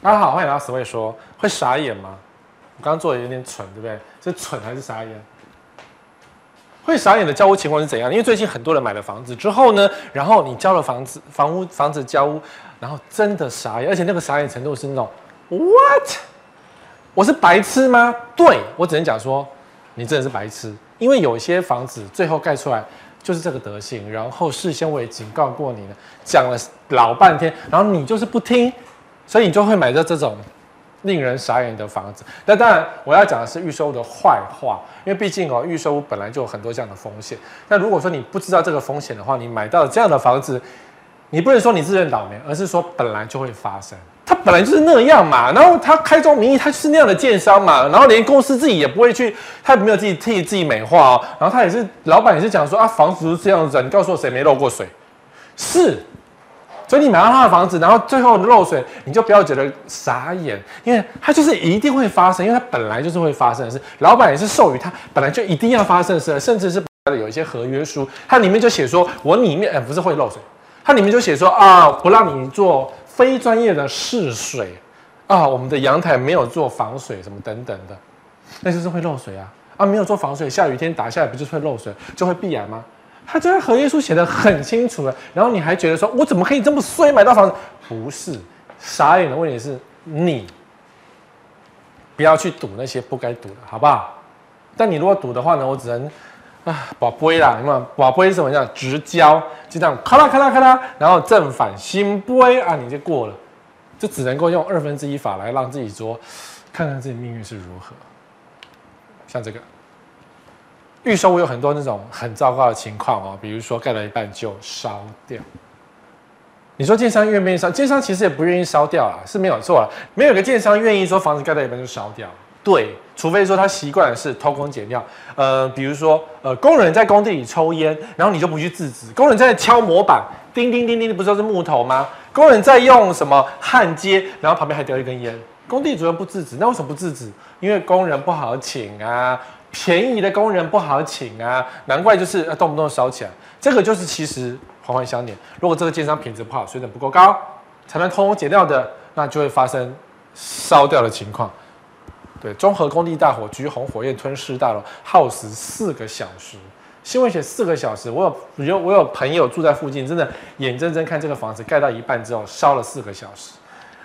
大家好，欢迎来到 Sway 说，会傻眼吗？我刚刚做的有点蠢，对不对？是蠢还是傻眼？会傻眼的交屋情况是怎样？因为最近很多人买了房子之后呢，然后你交了房子，房屋房子交屋，然后真的傻眼，而且那个傻眼程度是那种 What？我是白痴吗？对，我只能讲说，你真的是白痴，因为有些房子最后盖出来就是这个德性，然后事先我也警告过你了，讲了老半天，然后你就是不听。所以你就会买到这种令人傻眼的房子。那当然，我要讲的是预售的坏话，因为毕竟哦，预售屋本来就有很多这样的风险。那如果说你不知道这个风险的话，你买到这样的房子，你不能说你自认倒霉，而是说本来就会发生。它本来就是那样嘛。然后他开宗明义，他就是那样的建商嘛。然后连公司自己也不会去，他也没有自己替自己美化哦。然后他也是老板也是讲说啊，房子是这样子，你告诉我谁没漏过水？是。所以你买到他的房子，然后最后漏水，你就不要觉得傻眼，因为它就是一定会发生，因为它本来就是会发生的事。老板也是授予他本来就一定要发生的事，甚至是有一些合约书，它里面就写说，我里面哎不是会漏水，它里面就写说啊，不让你做非专业的试水啊，我们的阳台没有做防水什么等等的，那就是会漏水啊啊，没有做防水，下雨天打下来不就是会漏水，就会必然吗？他这合约书写得很清楚了，然后你还觉得说，我怎么可以这么衰买到房子？不是，傻眼的问题是你不要去赌那些不该赌的，好不好？但你如果赌的话呢，我只能啊，保杯啦，你看保杯是什么样？直交，就这样咔啦咔啦咔啦，然后正反心杯啊，你就过了，就只能够用二分之一法来让自己说，看看自己命运是如何。像这个。预售我有很多那种很糟糕的情况哦，比如说盖了一半就烧掉。你说建商愿不愿意烧？建商其实也不愿意烧掉啊，是没有错啊。没有个建商愿意说房子盖到一半就烧掉。对，除非说他习惯的是偷工减料。呃，比如说呃，工人在工地里抽烟，然后你就不去制止。工人在敲模板，叮叮叮叮，不知道是木头吗？工人在用什么焊接，然后旁边还叼一根烟。工地主任不制止，那为什么不制止？因为工人不好请啊。便宜的工人不好请啊，难怪就是动不动烧起来。这个就是其实环环相连。如果这个建商品质不好，水准不够高，才能偷工减料的，那就会发生烧掉的情况。对，中和工地大火，橘红火焰吞噬大楼，耗时四个小时。新闻写四个小时，我有有我有朋友住在附近，真的眼睁睁看这个房子盖到一半之后烧了四个小时。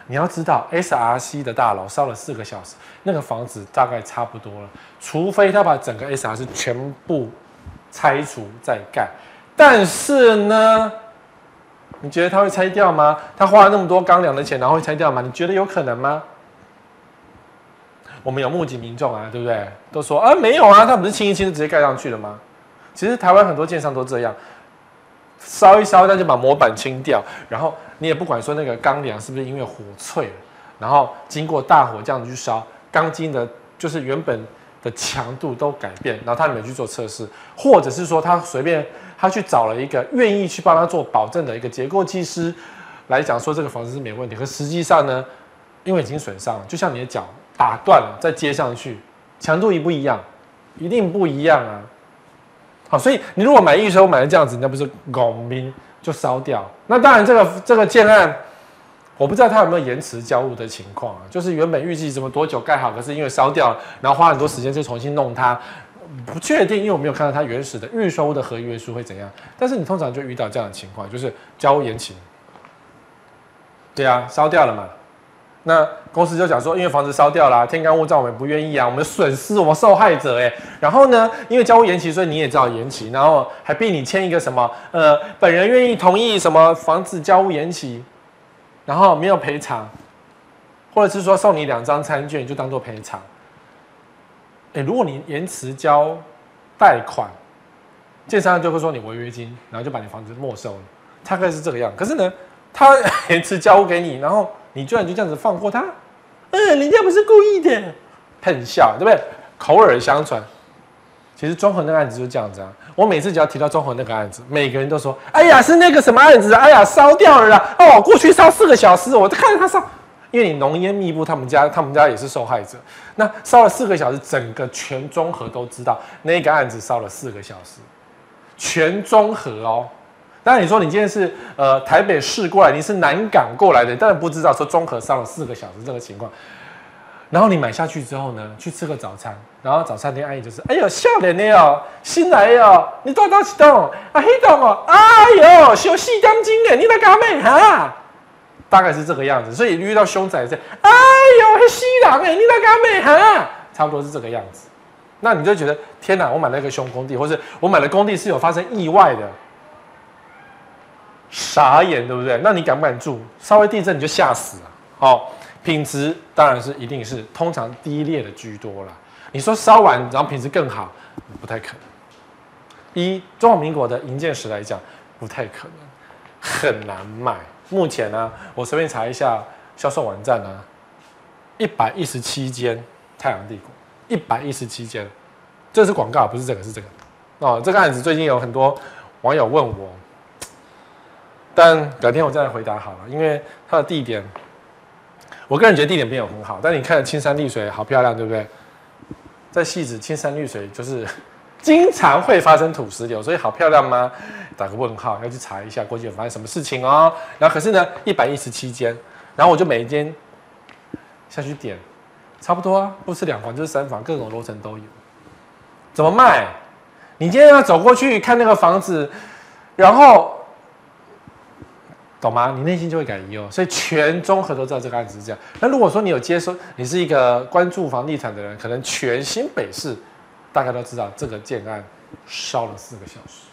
你要知道，SRC 的大楼烧了四个小时，那个房子大概差不多了。除非他把整个 SRC 全部拆除再盖，但是呢，你觉得他会拆掉吗？他花了那么多钢梁的钱，然后会拆掉吗？你觉得有可能吗？我们有目击民众啊，对不对？都说啊，没有啊，他不是清一清就直接盖上去了吗？其实台湾很多建商都这样。烧一烧，那就把模板清掉，然后你也不管说那个钢梁是不是因为火脆了，然后经过大火这样子去烧，钢筋的，就是原本的强度都改变，然后他没去做测试，或者是说他随便他去找了一个愿意去帮他做保证的一个结构技师来讲说这个房子是没问题，可实际上呢，因为已经损伤了，就像你的脚打断了再接上去，强度一不一样？一定不一样啊。好，所以你如果买预售买的这样子，那不是拱民就烧掉？那当然，这个这个建案，我不知道它有没有延迟交屋的情况啊。就是原本预计怎么多久盖好，可是因为烧掉，然后花很多时间去重新弄它，不确定，因为我没有看到它原始的预收的合约书会怎样。但是你通常就遇到这样的情况，就是交屋延期。对啊，烧掉了嘛。那公司就讲说，因为房子烧掉了，天干物燥，我们不愿意啊，我们损失，我们受害者哎。然后呢，因为交屋延期，所以你也知道延期，然后还逼你签一个什么呃，本人愿意同意什么房子交屋延期，然后没有赔偿，或者是说送你两张餐券就当做赔偿。哎，如果你延迟交贷款，建商就会说你违约金，然后就把你房子没收了，大概是这个样。可是呢，他 延迟交屋给你，然后。你居然就这样子放过他？嗯，人家不是故意的，喷笑，对不对？口耳相传。其实中和那个案子就是这样子啊。我每次只要提到中和那个案子，每个人都说：“哎呀，是那个什么案子？哎呀，烧掉了啦！哦，过去烧四个小时，我都看着他烧。因为你浓烟密布，他们家他们家也是受害者。那烧了四个小时，整个全中和都知道那个案子烧了四个小时，全中和哦。当然你说你今天是呃台北市过来，你是南港过来的，当然不知道说中和上了四个小时这个情况。然后你买下去之后呢，去吃个早餐，然后早餐店阿姨就是，哎呦，笑脸的哦，新来哟，你多少钱栋？啊，黑栋哦，哎呦，小细钢筋诶，你那干咩哈？大概是这个样子，所以遇到凶宅是，哎呦，黑西郎诶，你那干咩哈？差不多是这个样子。那你就觉得天哪，我买了一个凶工地，或是我买的工地是有发生意外的，傻眼，对不对？那你敢不敢住？稍微地震你就吓死了，好。品质当然是一定是通常低劣的居多啦。你说烧完然后品质更好，不太可能。以中华民国的营建史来讲，不太可能，很难卖。目前呢，我随便查一下销售网站呢，一百一十七间太阳帝国，一百一十七间，这是广告，不是这个，是这个。哦，这个案子最近有很多网友问我，但改天我再来回答好了，因为它的地点。我个人觉得地点没有很好，但你看青山绿水，好漂亮，对不对？在汐止青山绿水就是经常会发生土石流，所以好漂亮吗？打个问号，要去查一下过去有发生什么事情哦。然后可是呢，一百一十七间，然后我就每一间下去点，差不多啊，不是两房就是三房，各种楼层都有。怎么卖？你今天要走过去看那个房子，然后。懂吗？你内心就会感疑哦。所以全综合都知道这个案子是这样。那如果说你有接收，你是一个关注房地产的人，可能全新北市大家都知道这个建案烧了四个小时。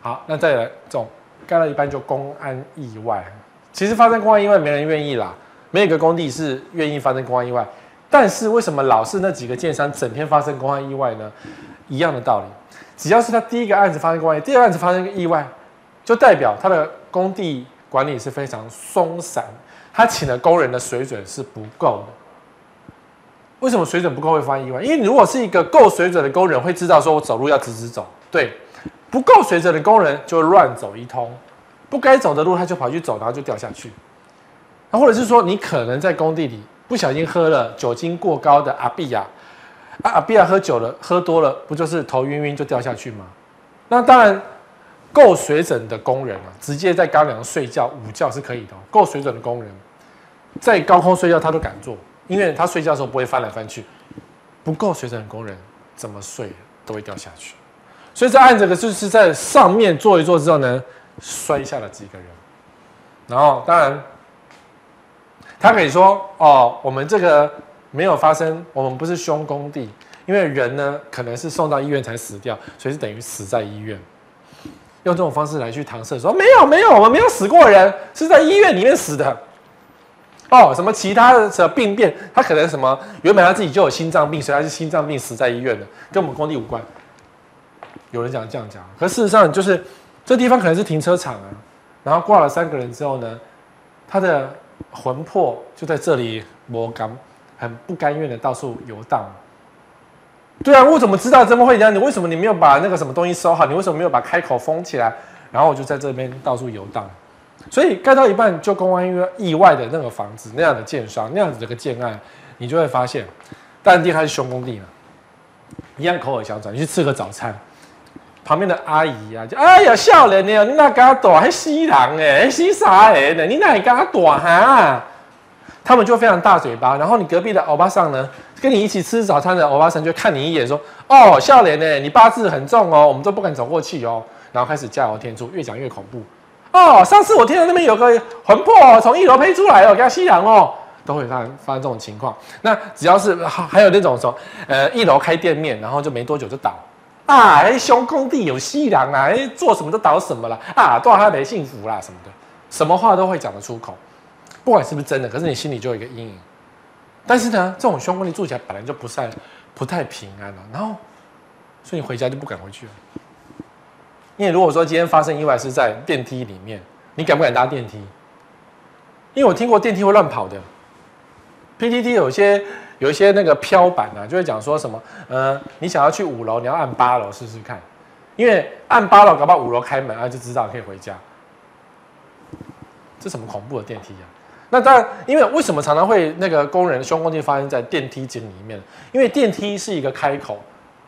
好，那再来这种盖到一半就公安意外，其实发生公安意外没人愿意啦，没有个工地是愿意发生公安意外。但是为什么老是那几个建商整天发生公安意外呢？一样的道理，只要是他第一个案子发生公安意外，第二个案子发生个意外，就代表他的。工地管理是非常松散，他请的工人的水准是不够的。为什么水准不够会发生意外？因为你如果是一个够水准的工人，会知道说我走路要直直走。对，不够水准的工人就会乱走一通，不该走的路他就跑去走，然后就掉下去。那或者是说，你可能在工地里不小心喝了酒精过高的阿碧亚，啊阿碧亚喝酒了，喝多了不就是头晕晕就掉下去吗？那当然。够水准的工人啊，直接在钢梁睡觉、午觉是可以的。够水准的工人，在高空睡觉他都敢做，因为他睡觉的时候不会翻来翻去。不够水准的工人怎么睡都会掉下去。所以这案子个就是在上面坐一坐之后呢，摔下了几个人。然后当然，他可以说哦，我们这个没有发生，我们不是凶工地，因为人呢可能是送到医院才死掉，所以是等于死在医院。用这种方式来去搪塞，说没有没有，我们没有死过人，是在医院里面死的。哦，什么其他的什么病变，他可能什么原本他自己就有心脏病，所以他是心脏病死在医院的，跟我们工地无关。有人讲这样讲，可事实上就是这地方可能是停车场啊，然后挂了三个人之后呢，他的魂魄就在这里摸干，很不甘愿的到处游荡。对啊，我怎么知道这么会这样？你为什么你没有把那个什么东西收好？你为什么没有把开口封起来？然后我就在这边到处游荡。所以盖到一半就公安意外的那个房子，那样的建商，那样子的个建案，你就会发现，但地还是凶工地嘛，一样口耳相传。你去吃个早餐，旁边的阿姨啊，就哎呀，笑脸呢，你那嘎躲还西郎哎，西啥哎的，你那里嘎躲哈？他们就非常大嘴巴，然后你隔壁的欧巴桑呢？跟你一起吃早餐的欧巴桑就看你一眼，说：“哦，笑脸呢？你八字很重哦，我们都不敢走过去哦。”然后开始加油添醋，越讲越恐怖。哦，上次我听到那边有个魂魄从一楼飞出来哦，给他吸氧哦，都会发生发生这种情况。那只要是还有那种说，呃，一楼开店面，然后就没多久就倒啊，凶工地有吸氧啊，哎，做什么都倒什么了啊，多少他没幸福啦什么的，什么话都会讲得出口，不管是不是真的，可是你心里就有一个阴影。但是呢，这种凶工地住起来本来就不太不太平安了，然后，所以你回家就不敢回去了。因为如果说今天发生意外是在电梯里面，你敢不敢搭电梯？因为我听过电梯会乱跑的。PTT 有些有一些那个飘板啊，就会讲说什么，呃，你想要去五楼，你要按八楼试试看，因为按八楼搞不好五楼开门啊，就知道可以回家。这什么恐怖的电梯啊？那当然，因为为什么常常会那个工人凶工地发生在电梯井里面？因为电梯是一个开口，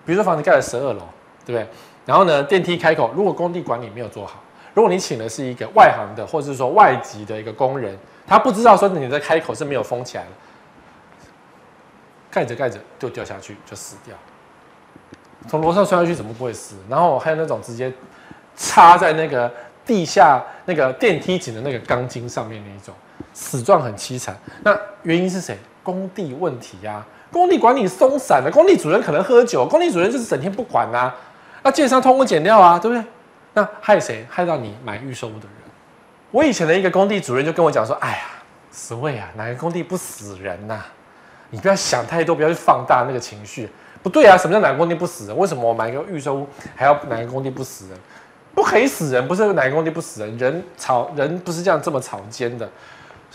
比如说房子盖了十二楼，对不对？然后呢，电梯开口，如果工地管理没有做好，如果你请的是一个外行的，或者是说外籍的一个工人，他不知道说你的开口是没有封起来的，盖着盖着就掉下去，就死掉。从楼上摔下去怎么不会死？然后还有那种直接插在那个地下那个电梯井的那个钢筋上面那一种，死状很凄惨。那原因是谁？工地问题呀、工地管理松散的，工地主任可能喝酒，工地主任就是整天不管、啊。那建商偷工减料啊，对不对？那害谁？害到你买预售屋的人。我以前的一个工地主任就跟我讲说：“哎呀，十位啊，哪个工地不死人呐、你不要想太多，不要去放大那个情绪。不对啊，什么叫哪个工地不死人？为什么我买一个预售屋还要哪个工地不死人？不可以死人，不是哪个工地不死人，人吵人不是这样这么草菅的。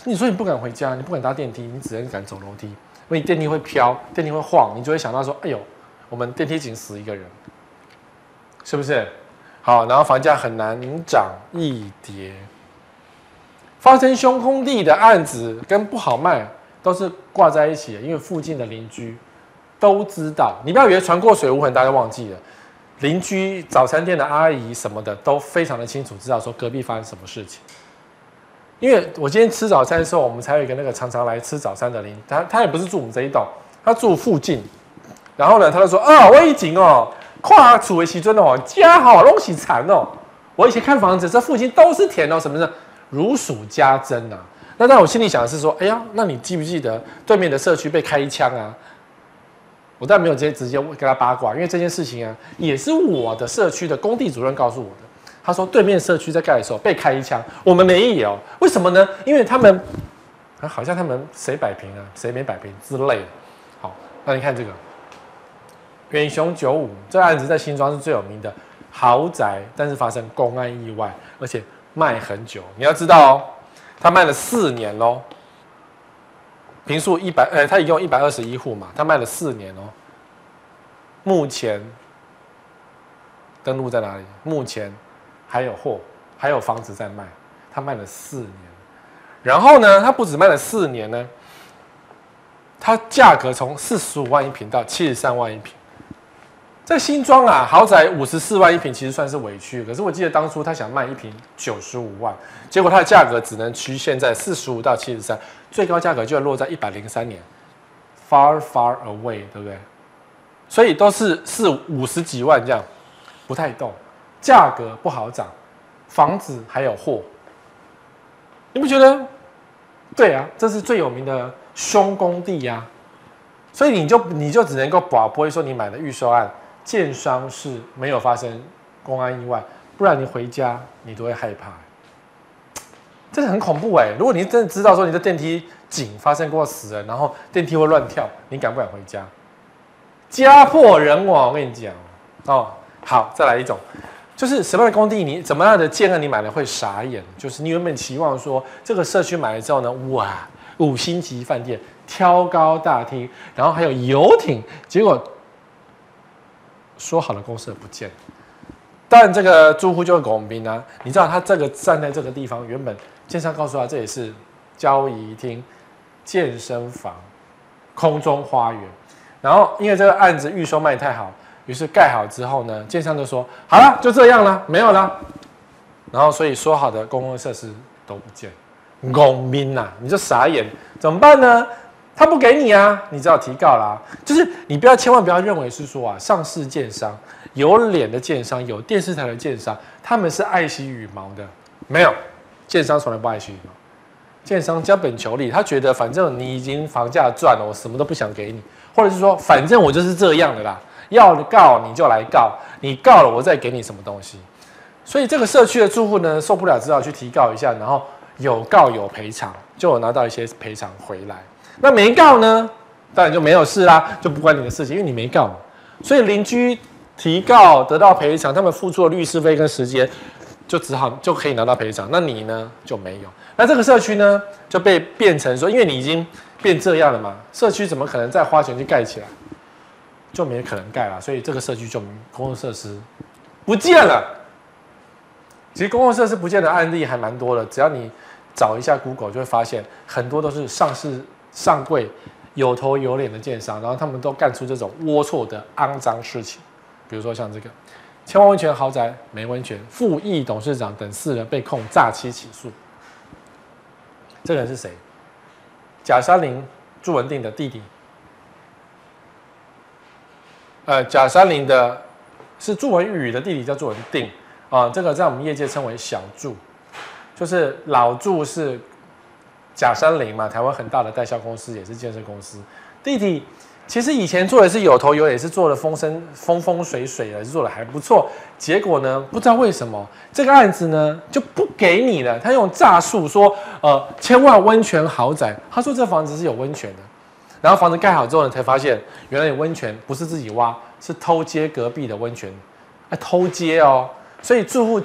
你说你不敢回家，你不敢搭电梯，你只能敢走楼梯，因为电梯会飘，电梯会晃，你就会想到说：哎呦，我们电梯井死一个人。”是不是？好，然后房价很难涨一跌。发生凶空地的案子跟不好卖都是挂在一起的，因为附近的邻居都知道。你不要以为船过水无痕，大家忘记了。邻居早餐店的阿姨什么的都非常的清楚，知道说隔壁发生什么事情。因为我今天吃早餐的时候，我们才有一个那个常常来吃早餐的邻，他他也不是住我们这一栋，他住附近。然后呢，他就说：“啊，我已经哦。”跨楚为其尊的哦，家好东西残哦。我以前看房子，这附近都是田哦，什么的如数家珍啊。那在我心里想的是说，哎呀，那你记不记得对面的社区被开一枪啊？我当然没有直接直接跟他八卦，因为这件事情啊，也是我的社区的工地主任告诉我的。他说对面社区在盖的时候被开一枪，我们没有，为什么呢？因为他们啊，好像他们谁摆平啊，谁没摆平之类的。好，那你看这个。远雄九五这个案子在新庄是最有名的豪宅，但是发生公安意外，而且卖很久。你要知道哦，他卖了四年喽。坪数一百，呃，他一共一百二十一户嘛，他卖了四年哦。目前登录在哪里？目前还有货，还有房子在卖。他卖了四年，然后呢，他不止卖了四年呢，他价格从四十五万一平到七十三万一平。在新庄啊，豪宅五十四万一平，其实算是委屈。可是我记得当初他想卖一平九十五万，结果他的价格只能局限在四十五到七十三，最高价格就要落在一百零三年，far far away，对不对？所以都是四五十几万这样，不太动，价格不好涨，房子还有货，你不觉得？对啊，这是最有名的凶工地呀、啊，所以你就你就只能够保不会说你买的预售案。建商是没有发生公安意外，不然你回家你都会害怕，这是很恐怖哎！如果你真的知道说你的电梯井发生过死人，然后电梯会乱跳，你敢不敢回家？家破人亡，我跟你讲哦。好，再来一种，就是什么样的工地你怎么样的建案你买了会傻眼？就是你原本期望说这个社区买了之后呢，哇，五星级饭店，挑高大厅，然后还有游艇，结果。说好的公设不见，但这个住户就是龚斌啊！你知道他这个站在这个地方，原本建商告诉他这里是交谊厅、健身房、空中花园，然后因为这个案子预售卖太好，于是盖好之后呢，建商就说好了，就这样了，没有了。然后所以说好的公共设施都不见，公民呐！你就傻眼，怎么办呢？他不给你啊，你只好提告啦。就是你不要千万不要认为是说啊，上市建商有脸的建商，有电视台的建商，他们是爱惜羽毛的。没有，建商从来不爱惜羽毛。建商将本求利，他觉得反正你已经房价赚了，我什么都不想给你，或者是说反正我就是这样的啦，要告你就来告，你告了我再给你什么东西。所以这个社区的住户呢，受不了，只好去提告一下，然后有告有赔偿，就有拿到一些赔偿回来。那没告呢，当然就没有事啦，就不关你的事情，因为你没告。所以邻居提告得到赔偿，他们付出了律师费跟时间，就只好就可以拿到赔偿。那你呢就没有。那这个社区呢就被变成说，因为你已经变这样了嘛，社区怎么可能再花钱去盖起来？就没可能盖了。所以这个社区就公共设施不见了。其实公共设施不见的案例还蛮多的，只要你找一下 Google 就会发现很多都是上市。上柜有头有脸的建商，然后他们都干出这种龌龊的肮脏事情，比如说像这个千万温泉豪宅没温泉，副议董事长等四人被控诈欺起诉。这个人是谁？贾山林、朱文定的弟弟。呃，贾山林的是朱文宇的弟弟，叫朱文定啊。这个在我们业界称为小祝，就是老祝是贾山林嘛，台湾很大的代销公司，也是建设公司。弟弟。其实以前做的是有头有脸，也是做的风生风风水水的，是做的还不错。结果呢，不知道为什么这个案子呢就不给你了。他用诈术说，呃，千万温泉豪宅，他说这房子是有温泉的。然后房子盖好之后呢，才发现原来有温泉不是自己挖，是偷接隔壁的温泉，还偷接哦。所以住户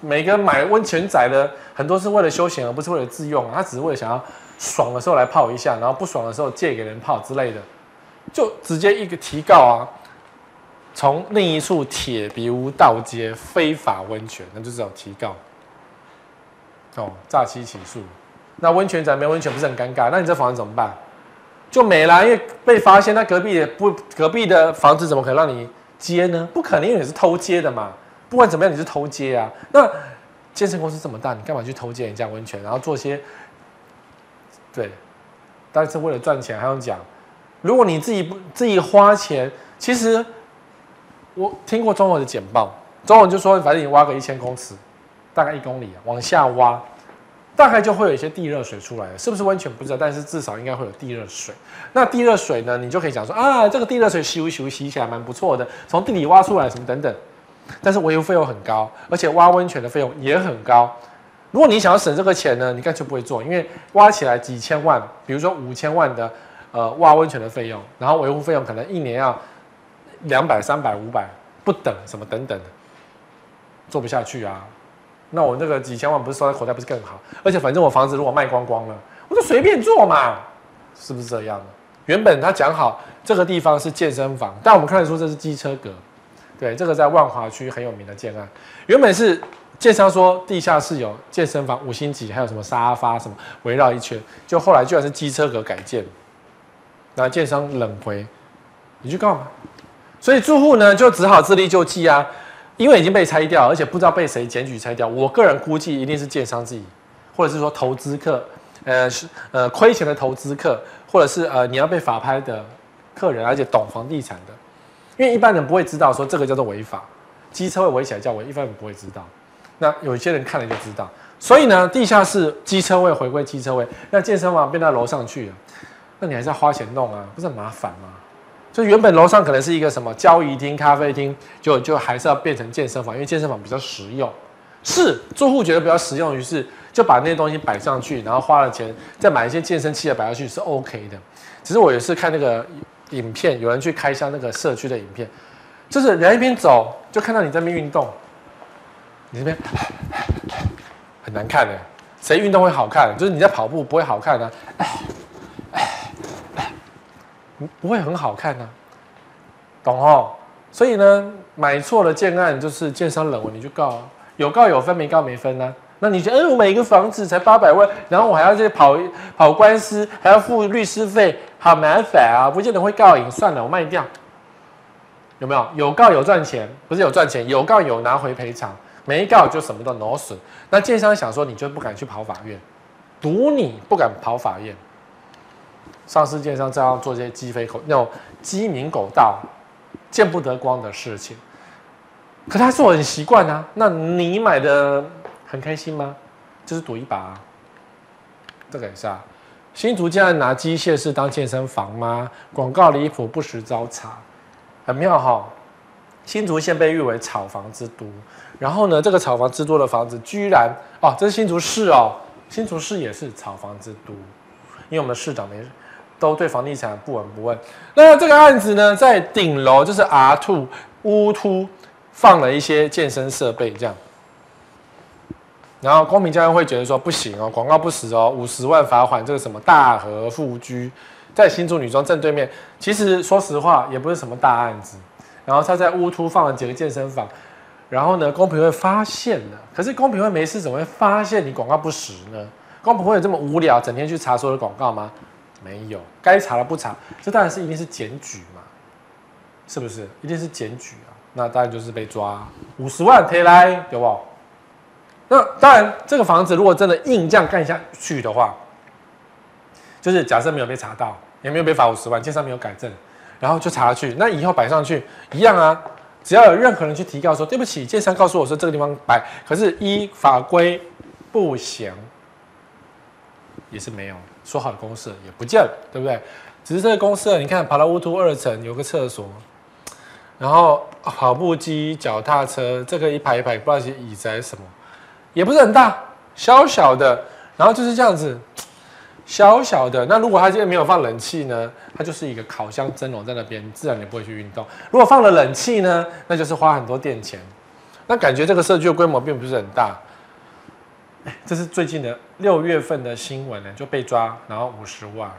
每个买温泉仔的很多是为了休闲，而不是为了自用。他只是为了想要爽的时候来泡一下，然后不爽的时候借给人泡之类的。就直接一个提告啊，从另一处铁皮屋盗接非法温泉，那就这种提告。哦，诈欺起诉，那温泉仔没温泉不是很尴尬？那你这房子怎么办？就没了，因为被发现，那隔壁的不隔壁的房子怎么可能让你接呢？不可能，因为你是偷接的嘛。不管怎么样，你是偷接啊。那健身公司这么大，你干嘛去偷接人家温泉，然后做些对，但是为了赚钱还用讲？如果你自己不自己花钱，其实我听过中文的简报，中文就说，反正你挖个一千公尺，大概一公里往下挖，大概就会有一些地热水出来了，是不是温泉不知道，但是至少应该会有地热水。那地热水呢，你就可以讲说啊，这个地热水洗洗洗起来蛮不错的，从地里挖出来什么等等，但是维护费用很高，而且挖温泉的费用也很高。如果你想要省这个钱呢，你干脆不会做，因为挖起来几千万，比如说五千万的。呃，挖温泉的费用，然后维护费用可能一年要两百、三百、五百不等，什么等等的，做不下去啊。那我那个几千万不是收在口袋不是更好？而且反正我房子如果卖光光了，我就随便做嘛，是不是这样？原本他讲好这个地方是健身房，但我们看得出这是机车格。对，这个在万华区很有名的建案，原本是建商说地下室有健身房五星级，还有什么沙发什么围绕一圈，就后来居然是机车格改建。那建商冷回，你去告嘛？所以住户呢就只好自力救济啊，因为已经被拆掉，而且不知道被谁检举拆掉。我个人估计一定是建商自己，或者是说投资客，呃是呃亏钱的投资客，或者是呃你要被法拍的客人，而且懂房地产的，因为一般人不会知道说这个叫做违法，机车位围起来叫违，一般人不会知道。那有些人看了就知道，所以呢，地下室机车位回归机车位，那健身房变到楼上去了。那你还是要花钱弄啊，不是很麻烦吗？就原本楼上可能是一个什么交谊厅、咖啡厅，就就还是要变成健身房，因为健身房比较实用。是住户觉得比较实用，于是就把那些东西摆上去，然后花了钱再买一些健身器材摆上去是 OK 的。只是我也是看那个影片，有人去开箱那个社区的影片，就是人一边走就看到你在那边运动，你这边 很难看的。谁运动会好看？就是你在跑步不会好看的啊。不会很好看呢、懂哦？所以呢，买错了建案就是建商冷，你就告啊，有告有分，没告没分呢、那你觉得，嗯，我买一个房子才八百万，然后我还要去跑跑官司，还要付律师费，好麻烦啊！不见得会告赢，算了，我卖掉。有没有？有告有赚钱，不是有赚钱，有告有拿回赔偿，没告就什么都挪损。那建商想说，你就不敢去跑法院，赌你不敢跑法院。上市建商这样做这些鸡飞狗那种鸡鸣狗盗、见不得光的事情，可他做很习惯啊。那你买的很开心吗？就是赌一把啊。这个也是啊。新竹竟然拿机械室当健身房吗？广告离谱，不时遭查，很妙哈、新竹县被誉为炒房之都，然后呢，这个炒房之都的房子居然哦，这是新竹市哦，新竹市也是炒房之都，因为我们的市长没。都对房地产不闻不问。那这个案子呢，在顶楼就是 R two 屋突放了一些健身设备，这样。然后公平交易会觉得说不行哦，广告不实哦，五十万罚款。这个什么大和富居在新竹女装正对面，其实说实话也不是什么大案子。然后他在乌突放了几个健身房，然后呢，公平会发现了。可是公平会没事怎么会发现你广告不实呢？公平会有这么无聊，整天去查所有的广告吗？没有，该查的不查，这当然是一定是检举嘛，是不是？一定是检举啊。那当然就是被抓五十万贴来，有不？那当然，这个房子如果真的硬这样干下去的话，就是假设没有被查到，也没有被罚五十万，建商没有改正，然后就查下去，那以后摆上去一样啊。只要有任何人去提告说对不起，建商告诉我说这个地方摆，可是依法规不行，也是没有说好的公设也不见了，对不对？只是这个公设，你看，跑到乌图二层有个厕所，然后跑步机、脚踏车，这个一排一排，不知道是椅子还是什么，也不是很大，小小的，然后就是这样子。小小的，那如果它今天没有放冷气呢？它就是一个烤箱蒸笼在那边，自然你不会去运动。如果放了冷气呢？那就是花很多电钱。那感觉这个社区的规模并不是很大。这是最近的六月份的新闻呢，就被抓，然后五十万。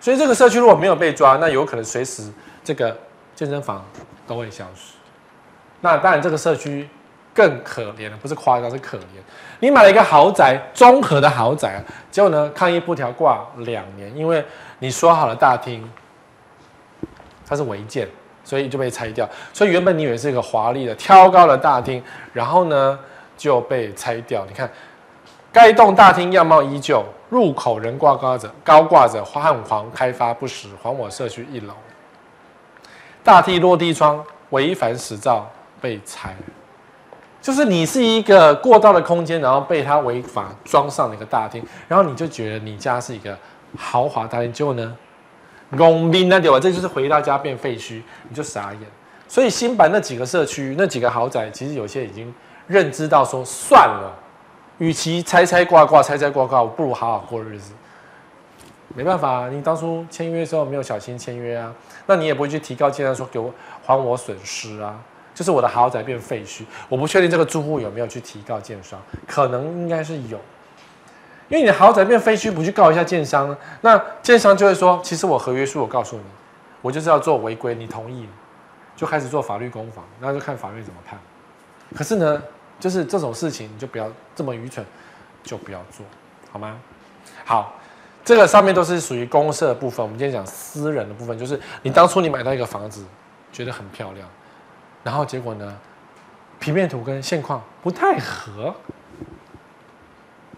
所以这个社区如果没有被抓，那有可能随时这个健身房都会消失。那当然，这个社区。更可怜了不是夸张，是可怜。你买了一个豪宅，综合的豪宅，结果呢，抗议布条挂两年，因为你说好了大厅，它是违建，所以就被拆掉。所以原本你以为是一个华丽的挑高的大厅，然后呢就被拆掉。你看，该栋大厅样貌依旧，入口仍挂高着高挂着汉皇开发不实，还我社区一楼。大厅落地窗违反使照被拆。就是你是一个过道的空间，然后被他违法装上了一个大厅，然后你就觉得你家是一个豪华大厅，结果呢，公兵那对吧？这就是回到家变废墟，你就傻眼。所以新版那几个社区、那几个豪宅，其实有些已经认知到说，算了，与其拆拆挂挂、拆拆挂挂，我不如好好过日子。没办法，你当初签约的时候没有小心签约啊，那你也不会去提高建商说给我还我损失啊。就是我的豪宅变废墟，我不确定这个住户有没有去提告建商，可能应该是有，因为你的豪宅变废墟，不去告一下建商，那建商就会说，其实我合约书我告诉你，我就是要做违规，你同意，就开始做法律攻防，那就看法院怎么判。可是呢，就是这种事情你就不要这么愚蠢，就不要做，好吗？好，这个上面都是属于公设的部分，我们今天讲私人的部分，就是你当初你买到一个房子，觉得很漂亮。然后结果呢？平面图跟现况不太合，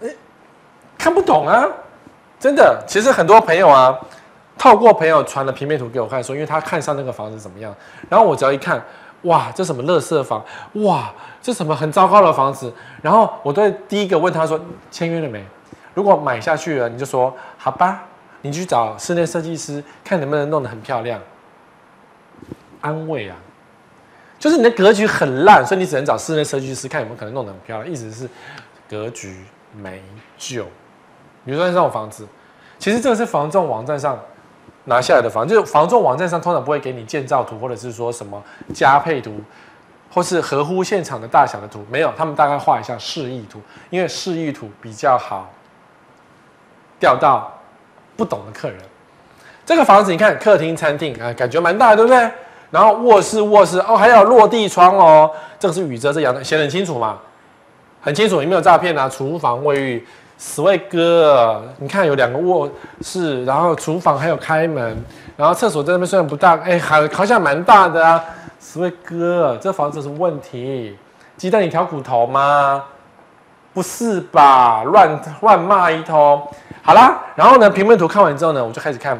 哎，看不懂啊！真的，其实很多朋友啊，透过朋友传了平面图给我看，说因为他看上那个房子怎么样，然后我只要一看，哇，这什么垃圾房？哇，这什么很糟糕的房子？然后我都第一个问他说，签约了没？如果买下去了，你就说好吧，你去找室内设计师看能不能弄得很漂亮，安慰啊。就是你的格局很烂，所以你只能找室内设计师看有没有可能弄得很漂亮。意思是格局没救。比如说这种房子，其实这个是房仲网站上拿下来的房，就是房仲网站上通常不会给你建造图，或者是说什么加配图，或是合乎现场的大小的图，没有，他们大概画一下示意图，因为示意图比较好钓到不懂的客人。这个房子你看，客厅、餐厅啊，感觉蛮大，对不对？然后卧室，卧室哦，还有落地窗哦，这个是雨遮，这阳台写得很清楚嘛，很清楚，有没有诈骗啊？厨房、卫浴，死位哥，你看有两个卧室，然后厨房还有开门，然后厕所在那边虽然不大，哎，还好像蛮大的啊，死位哥，这房子有什么问题？鸡蛋里挑骨头吗？不是吧？乱乱骂一通，好啦，然后呢，平面图看完之后呢，我就开始看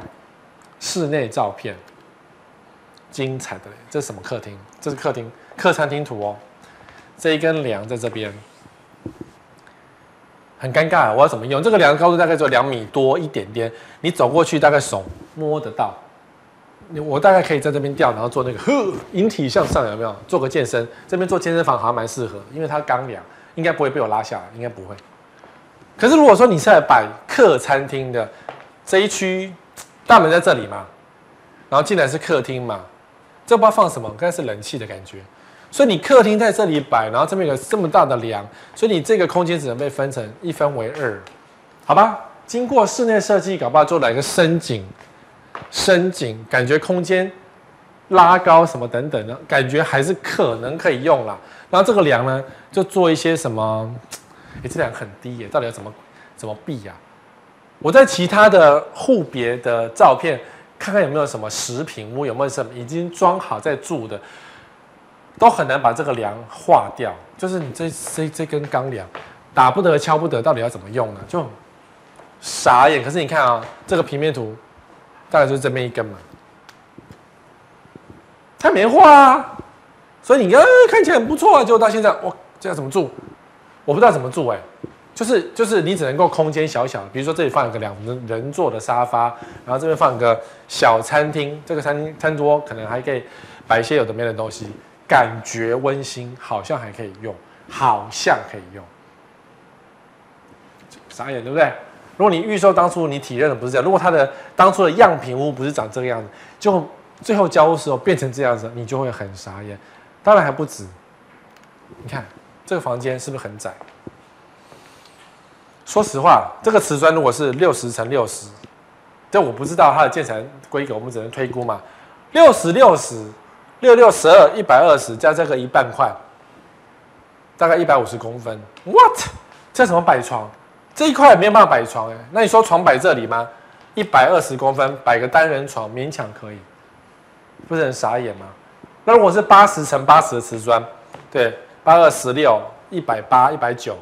室内照片。精彩的嘞！这是什么客厅？这是客厅客餐厅图哦。这一根梁在这边，很尴尬。我要怎么用？这个梁的高度大概只有两米多一点点，你走过去大概手摸得到。我大概可以在这边吊，然后做那个呵，引体向上，有没有？做个健身。这边做健身房好像蛮适合，因为它钢梁，应该不会被我拉下来，应该不会。可是如果说你是来摆客餐厅的这一区，大门在这里嘛，然后进来是客厅嘛。这不知道放什么，应该是冷气的感觉，所以你客厅在这里摆，然后这边有这么大的梁，所以你这个空间只能被分成一分为二，好吧？经过室内设计，搞不好做了一个升景，升井感觉空间拉高什么等等的，感觉还是可能可以用啦。然后这个梁呢，就做一些什么？诶，这梁很低耶，到底要怎么怎么避呀？我在其他的户别的照片。看看有没有什么实品屋，有没有什么已经装好在住的，都很难把这个梁化掉。就是你这这这根钢梁打不得、敲不得，到底要怎么用呢？就傻眼。可是你看啊、这个平面图大概就是这边一根嘛，它没画啊。所以你看看起来很不错啊，结果到现在哇，这要怎么住？我不知道怎么住哎、就是就是你只能够空间小小，比如说这里放一个两人人坐的沙发，然后这边放一个小餐厅，这个餐厅餐桌可能还可以摆一些有的没的东西，感觉温馨，好像还可以用，好像可以用，傻眼对不对？如果你预售当初你体验的不是这样，如果它的当初的样品屋不是长这个样子，就最后交屋时候变成这样子，你就会很傻眼。当然还不止，你看这个房间是不是很窄？说实话，这个瓷砖如果是六十乘六十，这我不知道它的建材规格，我们只能推估嘛。六十六十，六六十二，一百二十加这个一半块，大概一百五十公分。What？这什么摆床？这一块没有办法摆床哎。那你说床摆这里吗？一百二十公分摆个单人床勉强可以，不是很傻眼吗？那如果是八十乘八十的瓷砖，对，八二十六，一百八，一百九。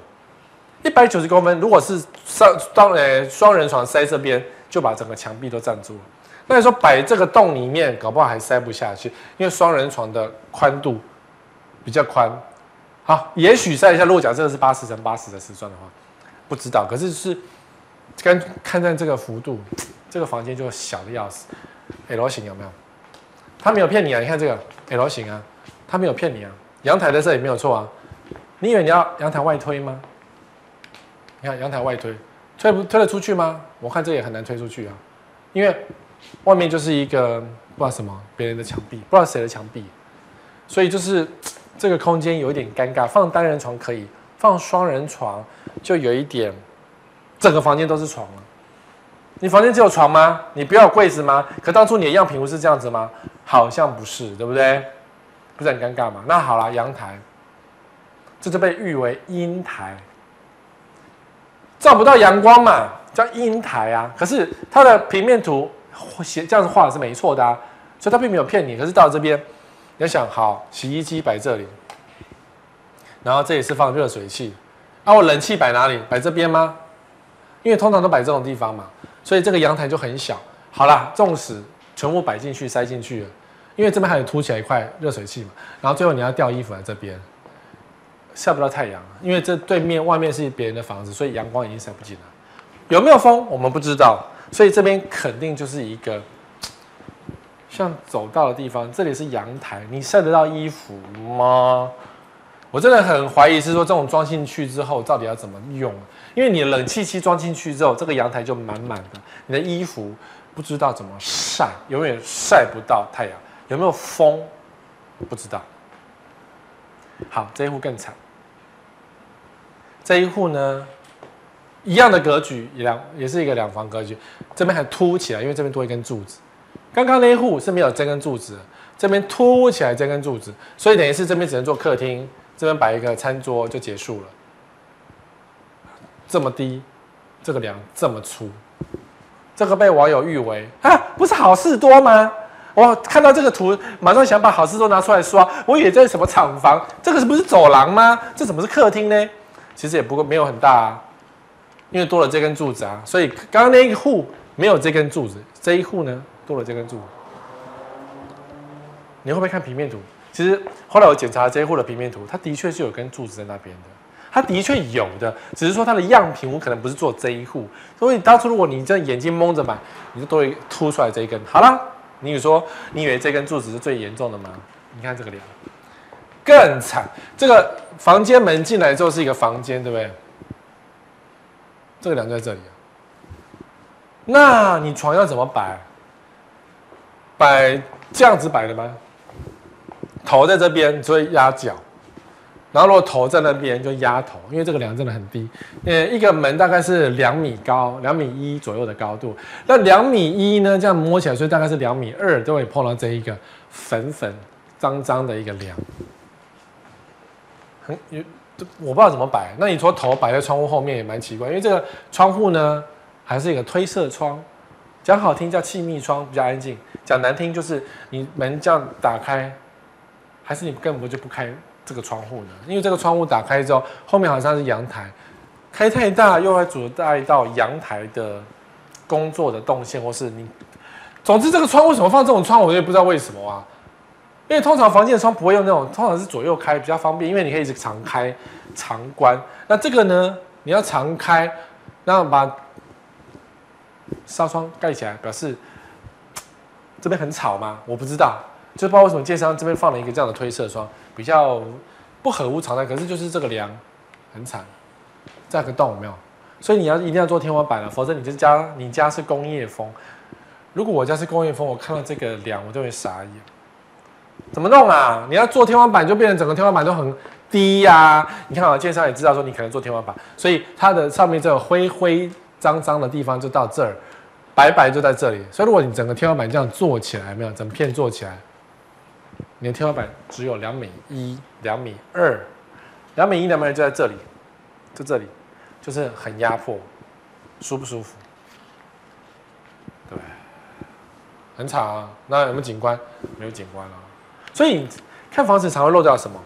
一百九十公分，如果是上当呃双人床塞这边，就把整个墙壁都占住了。那你说摆这个洞里面，搞不好还塞不下去，因为双人床的宽度比较宽。好，也许塞一下。如果假设是八十乘八十的瓷砖的话，不知道。可是是跟看看这个幅度，这个房间就小的要死。L 型有没有？他没有骗你啊！你看这个 L 型啊，他没有骗你啊。阳台在这里没有错啊。你以为你要阳台外推吗？你看阳台外推，推不推得出去吗？我看这也很难推出去啊，因为外面就是一个不知道什么别人的墙壁，不知道谁的墙壁，所以就是这个空间有一点尴尬。放单人床可以，放双人床就有一点，整个房间都是床了。你房间只有床吗？你不要柜子吗？可当初你的样品不是这样子吗？好像不是，对不对？不是很尴尬吗？那好了，阳台，这就被誉为阴台。照不到阳光嘛，叫阴台啊。可是它的平面图写这样子画是没错的啊，所以它并没有骗你。可是到这边，你要想好，洗衣机摆这里，然后这里是放热水器，啊，我冷气摆哪里？摆这边吗？因为通常都摆这种地方嘛，所以这个阳台就很小。好啦，纵使全部摆进去塞进去了，因为这边还有凸起来一块热水器嘛，然后最后你要吊衣服在这边。晒不到太阳，因为这对面外面是别人的房子，所以阳光已经晒不进来。有没有风？我们不知道，所以这边肯定就是一个像走道的地方。这里是阳台，你晒得到衣服吗？我真的很怀疑，是说这种装进去之后到底要怎么用？因为你冷气机装进去之后，这个阳台就满满的，你的衣服不知道怎么晒，永远晒不到太阳。有没有风？不知道。好，这一户更惨。这一户呢，一样的格局，两也是一个两房格局，这边还凸起来，因为这边多一根柱子。刚刚那一户是没有这根柱子，这边凸起来这根柱子，所以等于是这边只能做客厅，这边摆一个餐桌就结束了。这么低，这个梁这么粗，这个被网友誉为啊，不是好事多吗？我看到这个图，马上想把好事多拿出来刷。我以为这是什么厂房，这个是不是走廊吗？这怎么是客厅呢？其实也不过没有很大啊，因为多了这根柱子啊，所以刚刚那一户没有这根柱子，这一户呢多了这根柱子。你会不会看平面图？其实后来我检查这一户的平面图，它的确是有根柱子在那边的，它的确有的，只是说它的样品我可能不是做这一户，所以当初如果你这眼睛蒙着买，你就都会凸出来这一根。好了，你说你以为这根柱子是最严重的吗？你看这个梁。更惨，这个房间门进来之后是一个房间，对不对？这个梁在这里啊。那你床要怎么摆？摆这样子摆的吗？头在这边，所以压脚。然后如果头在那边，就压头，因为这个梁真的很低。呃，一个门大概是两米高，两米一左右的高度。那两米一呢？这样摸起来，所以大概是两米二，都会碰到这一个粉粉脏脏的一个梁。很有，我不知道怎么摆。那你说头摆在窗户后面也蛮奇怪，因为这个窗户呢，还是一个推射窗，讲好听叫气密窗，比较安静；讲难听就是你门这样打开，还是你根本就不开这个窗户呢？因为这个窗户打开之后，后面好像是阳台，开太大又会阻碍到阳台的工作的动线，或是你，总之这个窗为什么放这种窗，我也不知道为什么啊。因为通常房间的窗不会用那种，通常是左右开比较方便，因为你可以一直常开常关。那这个呢，你要常开，然后把纱窗盖起来，表示 这边很吵吗？我不知道，就不知道为什么建商这边放了一个这样的推射窗，比较不合乎常态。可是就是这个梁很惨，这个洞有没有？所以你要一定要做天花板了，否则你这家你家是工业风。如果我家是工业风，我看到这个梁我就会傻眼。怎么弄啊？你要做天花板，就变成整个天花板都很低呀、你看啊，建商也知道说你可能做天花板，所以它的上面这个灰灰脏脏的地方就到这儿，白白就在这里。所以如果你整个天花板这样做起来，没有整片做起来，你的天花板只有两米一、两米二、两米一、两米二就在这里，就这里，就是很压迫，舒不舒服？对，很吵啊。那有没有景观？没有景观啊。所以看房子常会漏掉什么？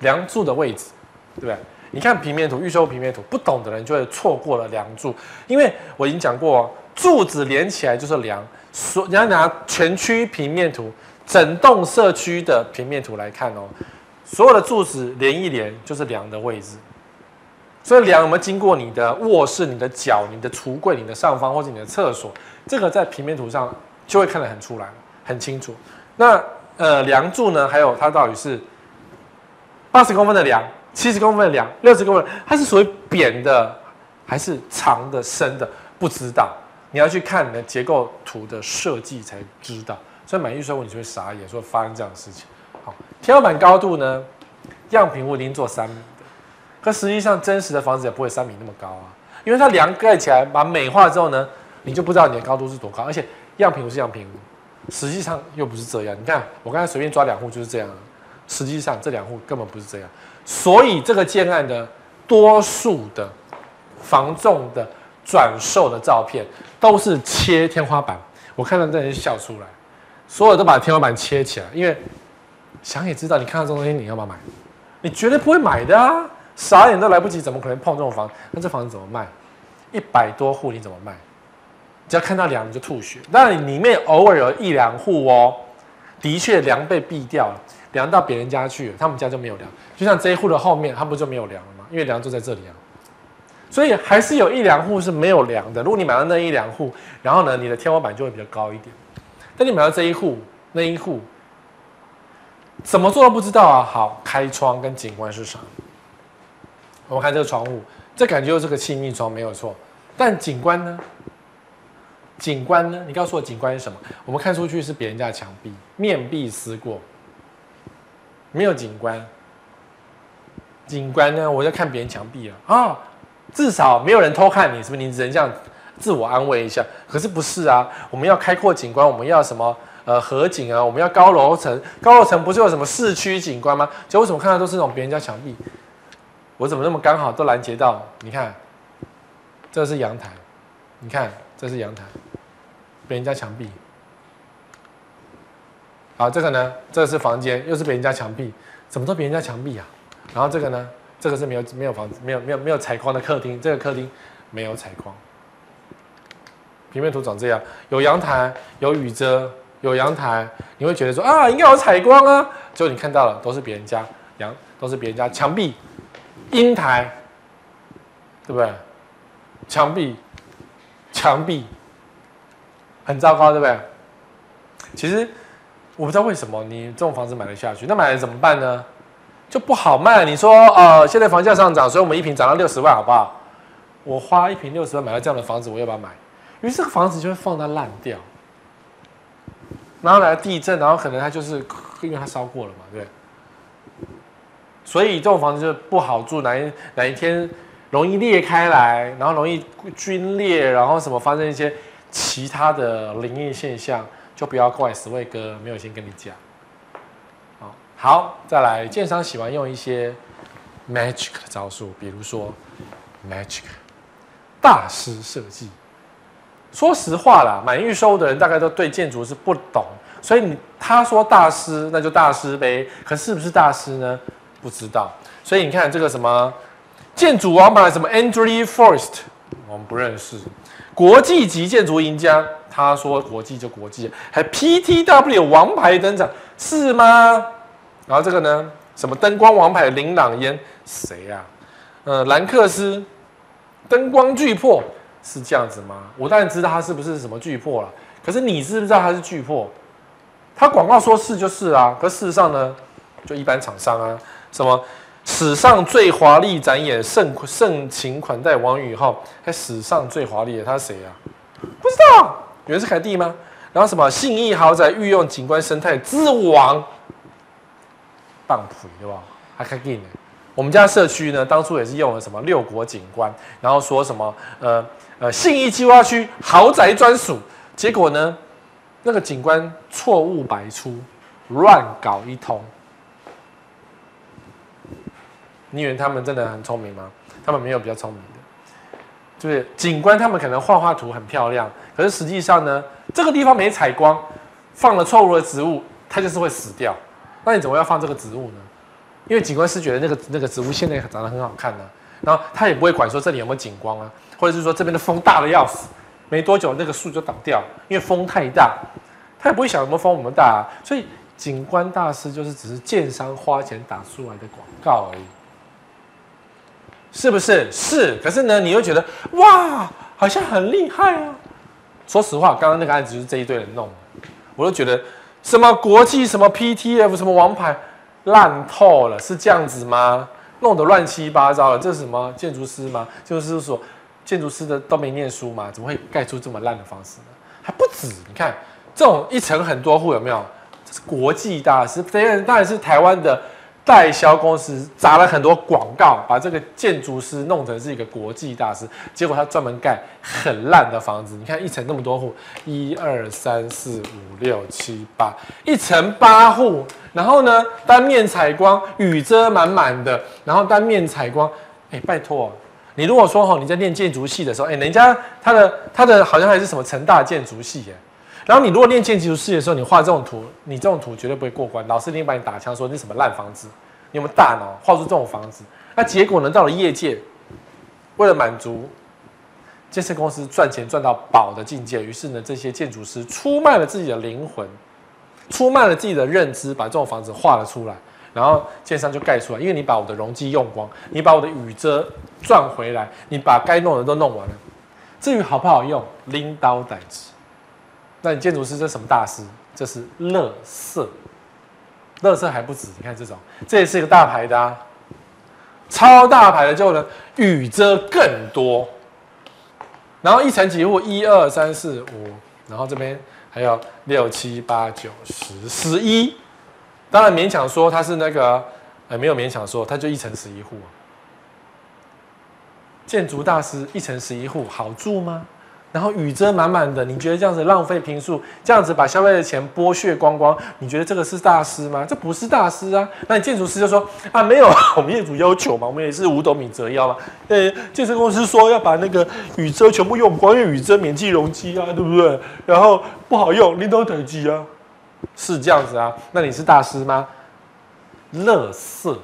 梁柱的位置，对不对？你看平面图、预售平面图，不懂的人就会错过了梁柱，因为我已经讲过，柱子连起来就是梁。所你要拿全区平面图、整栋社区的平面图来看哦，所有的柱子连一连就是梁的位置。所以梁有没有经过你的卧室、你的脚、你的橱柜、你的上方或者你的厕所？这个在平面图上就会看得很出来，很清楚。那呃，梁柱呢？还有它到底是八十公分的梁、七十公分的梁、六十公分，它是属于扁的还是长的、深的？不知道，你要去看你的结构图的设计才知道。所以买预售屋你就会傻眼，说发生这样的事情。好，天花板高度呢？样品屋一定做三米的，可实际上真实的房子也不会三米那么高啊，因为它梁盖起来把美化之后呢，你就不知道你的高度是多高，而且样品屋是样品屋。实际上又不是这样，你看我刚才随便抓两户就是这样，实际上这两户根本不是这样，所以这个建案的多数的房仲的转售的照片都是切天花板，我看到这人笑出来，所有都把天花板切起来，因为想也知道你看到这东西你要不要买？你绝对不会买的啊，傻眼都来不及，怎么可能碰这种房？那这房子怎么卖？一百多户你怎么卖？只要看到梁你就吐血，当然里面偶尔有一两户哦，的确梁被避掉了，梁到别人家去了，他们家就没有梁。就像这一户的后面，他不就没有梁了吗？因为梁就在这里啊，所以还是有一两户是没有梁的。如果你买到那一两户，然后呢，你的天花板就会比较高一点。但你买到这一户那一户，怎么做都不知道啊。好，开窗跟景观是啥？我们看这个窗户，这感觉就是个气密窗没有错，但景观呢？景观呢？你告诉我景观是什么？我们看出去是别人家的墙壁，面壁思过，没有景观。景观呢？我在看别人墙壁啊啊，至少没有人偷看你，是不是？你只能这样自我安慰一下。可是不是啊？我们要开阔景观，我们要什么？呃，河景啊，我们要高楼层，高楼层不是有什么市区景观吗？就为什么看到都是那种别人家墙壁？我怎么那么刚好都拦截到？你看，这是阳台，你看这是阳台。别人家墙壁，好，这个呢，这个是房间，又是别人家墙壁，怎么都别人家墙壁啊？然后这个呢，这个是没有没有房子，没有没有没有采光的客厅，这个客厅没有采光。平面图长这样，有阳台，有雨遮，有阳台，你会觉得说啊，应该有采光啊，结果你看到了，都是别人家阳，都是别人家墙壁，阴台，对不对？墙壁，墙壁。很糟糕，对不对？其实我不知道为什么你这种房子买得下去，那买了怎么办呢？就不好卖。你说，呃，现在房价上涨，所以我们一平涨到六十万，好不好？我花一平六十万买到这样的房子，我要不要买？于是这个房子就会放到烂掉，然后来地震，然后可能它就是因为它烧过了嘛，对？所以这种房子就不好住，哪一哪一天容易裂开来，然后容易龟裂，然后什么发生一些。其他的灵异现象就不要怪十位哥没有先跟你讲。好，好，再来，建商喜欢用一些 magic 的招数，比如说 magic 大师设计。说实话啦，买预售的人大概都对建筑是不懂，所以你他说大师，那就大师呗。可是不是大师呢？不知道。所以你看这个什么建筑王牌，什么 Andrew Forrest，我们不认识。国际级建筑赢家，他说国际就国际，还 PTW 王牌登场是吗？然后这个呢，什么灯光王牌林朗嫣，谁呀、啊？呃，兰克斯灯光巨破是这样子吗？我当然知道他是不是什么巨破了。可是你知不知道它是巨破？它广告说是就是啊，可事实上呢，就一般厂商啊，什么史上最华丽展演盛盛情款待王宇浩，还史上最华丽的他是谁啊？不知道，以为是凯蒂吗？然后什么信义豪宅御用景观生态之王，棒槌对吧？还开给呢。我们家社区呢，当初也是用了什么六国景观，然后说什么呃呃信义计划区豪宅专属。结果呢，那个景观错误百出，乱搞一通。你以为他们真的很聪明吗？他们没有比较聪明的，就是景观他们可能画画图很漂亮，可是实际上呢，这个地方没采光，放了错误的植物，它就是会死掉。那你怎么要放这个植物呢？因为景观师觉得那个那个植物现在长得很好看呢、然后他也不会管说这里有没有景光啊，或者是说这边的风大的要死。没多久，那个树就倒掉，因为风太大，他也不会想什么风那么大啊。所以景观大师就是只是建商花钱打出来的广告而已，是不是？是。可是呢，你又觉得哇，好像很厉害啊。说实话，刚刚那个案子就是这一堆人弄的，我都觉得什么国际什么 PTF 什么王牌烂透了，是这样子吗？弄得乱七八糟的，这是什么建筑师吗？就是说。建筑师的都没念书吗？怎么会盖出这么烂的房子呢？还不止，你看这种一层很多户有没有？这是国际大师，这些人当然是台湾的代销公司砸了很多广告，把这个建筑师弄成是一个国际大师，结果他专门盖很烂的房子。你看一层那么多户，一二三四五六七八，一层八户，然后呢，单面采光，雨遮满满的，然后单面采光，哎，拜托。你如果说哈，你在念建筑系的时候，哎，人家他的他的好像还是什么成大建筑系耶。然后你如果念建筑系的时候，你画这种图，你这种图绝对不会过关，老师一定把你打枪，说你什么烂房子，你有没有大脑画出这种房子？那结果呢，到了业界，为了满足建设公司赚钱赚到饱的境界，于是呢，这些建筑师出卖了自己的灵魂，出卖了自己的认知，把这种房子画了出来。然后建商就盖出来，因为你把我的容积用光，你把我的雨遮赚回来，你把该弄的都弄完了。至于好不好用，拎刀代之。那你建筑师这什么大师？这是垃圾，垃圾还不止。你看这种，这也是一个大牌的啊，超大牌的，就呢雨遮更多。然后一层几户，一二三四五，然后这边还有六七八九十十一。当然勉强说他是那个，呃，没有勉强说，他就一层十一户。建筑大师一层十一户，好住吗？然后雨遮满满的，你觉得这样子浪费平数，这样子把消费的钱剥削光光，你觉得这个是大师吗？这不是大师啊！那你建筑师就说啊，没有，我们业主要求嘛，我们也是五斗米折腰嘛。呃，建设公司说要把那个雨遮全部用光，因为雨遮免计容积啊，对不对？然后不好用，领导等级啊。是这样子啊？那你是大师吗？垃圾。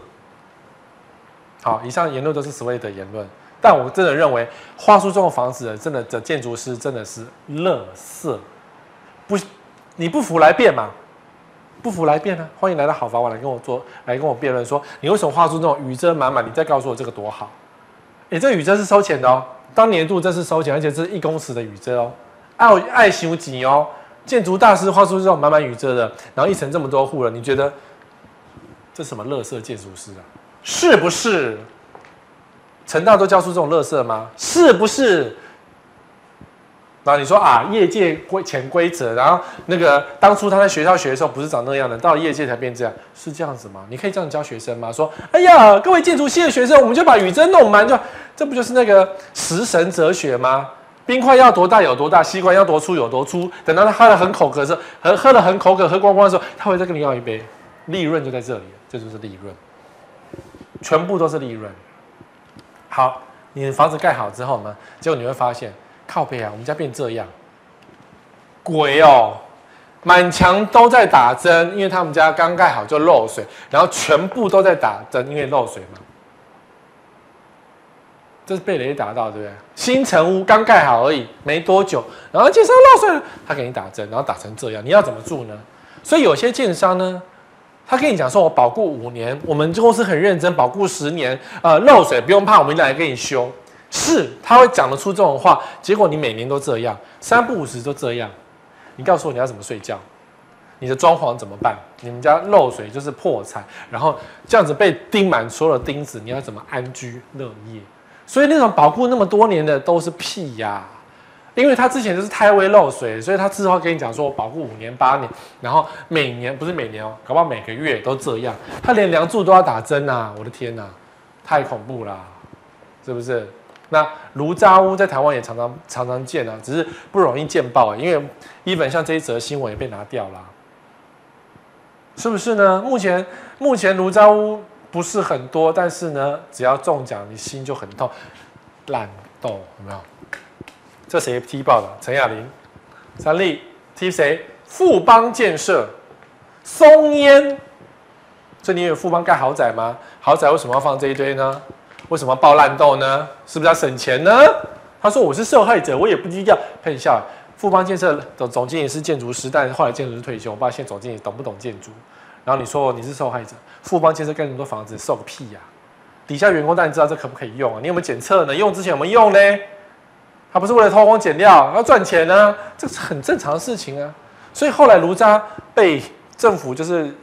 好，以上言论都是所谓的言论，但我真的认为画出这种房子的，真的的建筑师真的是垃圾。不，你不服来辩嘛？不服来辩啊！欢迎来到好房网来跟我做，来跟我辩论，说你为什么画出这种雨遮满满？你再告诉我这个多好？哎，这个雨遮是收钱的哦，当年度这是收钱，而且这是一公尺的雨遮哦，爱爱修几哦。建筑大师画出这种满满雨遮的，然后一层这么多户了，你觉得这什么垃圾建筑师啊？是不是？成大都教出这种垃圾吗？是不是？然后你说啊，业界规潜规则，然后那个当初他在学校学的时候不是长那样的，到了业界才变这样，是这样子吗？你可以这样教学生吗？说，哎呀，各位建筑系的学生，我们就把雨遮弄满，就这不就是那个食神哲学吗？冰块要多大有多大，吸管要多粗有多粗。等到他喝得很口渴的时候，喝喝得很口渴，喝光光的时候，他会再跟你要一杯。利润就在这里，这就是利润，全部都是利润。好，你的房子盖好之后呢，结果你会发现，靠北啊，我们家变这样，鬼哦！满墙都在打针，因为他们家刚盖好就漏水，然后全部都在打针，因为漏水嘛。这是被雷打到，对不对？新成屋刚盖好而已，没多久，然后建商漏水，他给你打针，然后打成这样，你要怎么住呢？所以有些建商呢，他跟你讲说，我保固五年，我们公司很认真，保固十年，呃，漏水不用怕，我们来给你修。是，他会讲得出这种话，结果你每年都这样，三不五时都这样，你告诉我你要怎么睡觉？你的装潢怎么办？你们家漏水就是破产，然后这样子被钉满所有的钉子，你要怎么安居乐业？所以那种保护那么多年的都是屁呀、因为他之前就是太会漏水，所以他之后跟你讲说我保护五年八年，然后每年不是每年哦，搞不好每个月都这样，他连梁柱都要打针啊！我的天哪，太恐怖啦，是不是？那炉渣屋在台湾也常常常常见啊，只是不容易见报啊，因为一本像这一则新闻也被拿掉了，是不是呢？目前目前炉渣屋。不是很多，但是呢，只要中奖，你心就很痛。烂豆有没有？这谁踢爆的？陈亚玲、三立踢谁？富邦建设、松烟。这你以为富邦盖豪宅吗？豪宅为什么要放这一堆呢？为什么要爆烂豆呢？是不是要省钱呢？他说我是受害者，我也不低调。喷笑。富邦建设总总经理是建筑师，但是后来建筑师退休，我不知道现在总经理懂不懂建筑。然后你说你是受害者，富邦建设盖那么多房子，受个屁呀、底下员工当然知道这可不可以用啊？你有没有检测呢？用之前有没有用呢？他不是为了偷工减料，要赚钱呢、啊？这是很正常的事情啊。所以后来炉渣被政府就是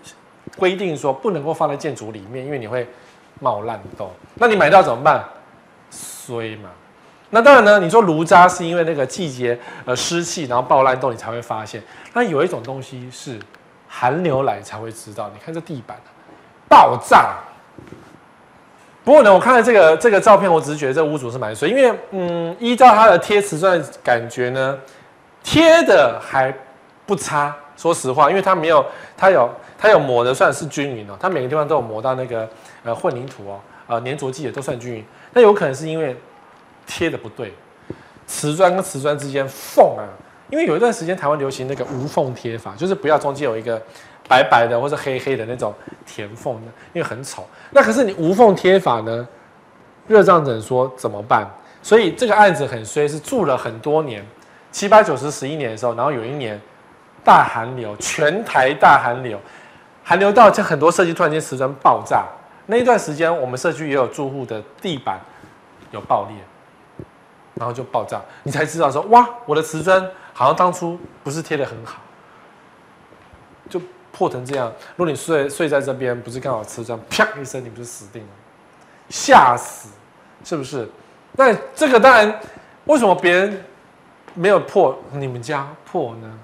规定说不能够放在建筑里面，因为你会冒烂洞。那你买到怎么办？衰嘛。那当然呢，你说炉渣是因为那个季节呃湿气，然后爆烂洞，你才会发现。那有一种东西是。寒流来才会知道。你看这地板爆炸。不过呢，我看了这个这个照片，我只是觉得这屋主是蛮衰，因为嗯，依照他的贴瓷砖感觉呢，贴的还不差。说实话，因为他没有，他有他有抹的算是均匀哦，他每个地方都有抹到那个呃混凝土哦，呃粘着剂也都算均匀。那有可能是因为贴的不对，瓷砖跟瓷砖之间缝啊。因为有一段时间台湾流行那个无缝贴法，就是不要中间有一个白白的或者黑黑的那种填缝的，因为很丑。那可是你无缝贴法呢？热胀冷缩怎么办？所以这个案子很衰，是住了很多年，七八九十十一年的时候，然后有一年大寒流，全台大寒流，寒流到这很多社区突然间瓷砖爆炸。那一段时间，我们社区也有住户的地板有爆裂，然后就爆炸，你才知道说哇，我的瓷砖。好像当初不是贴的很好，破成这样。如果你睡睡在这边，不是刚好瓷砖啪一声，你不是死定了？吓死，是不是？那这个当然，为什么别人没有破，你们家破呢？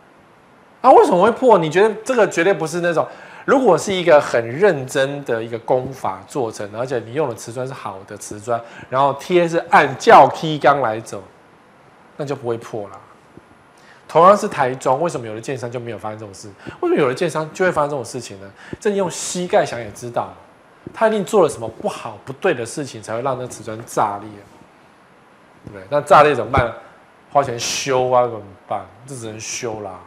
啊，为什么会破？你觉得这个绝对不是那种，如果是一个很认真的一个工法做成，而且你用的瓷砖是好的瓷砖，然后贴是按教梯钢来走，那就不会破了。同样是台中，为什么有的建商就没有发生这种事？为什么有的建商就会发生这种事情呢？这你用膝盖想也知道，他一定做了什么不好、不对的事情，才会让那瓷砖炸裂，对不对？那炸裂怎么办？花钱修啊，怎么办？这只能修啦。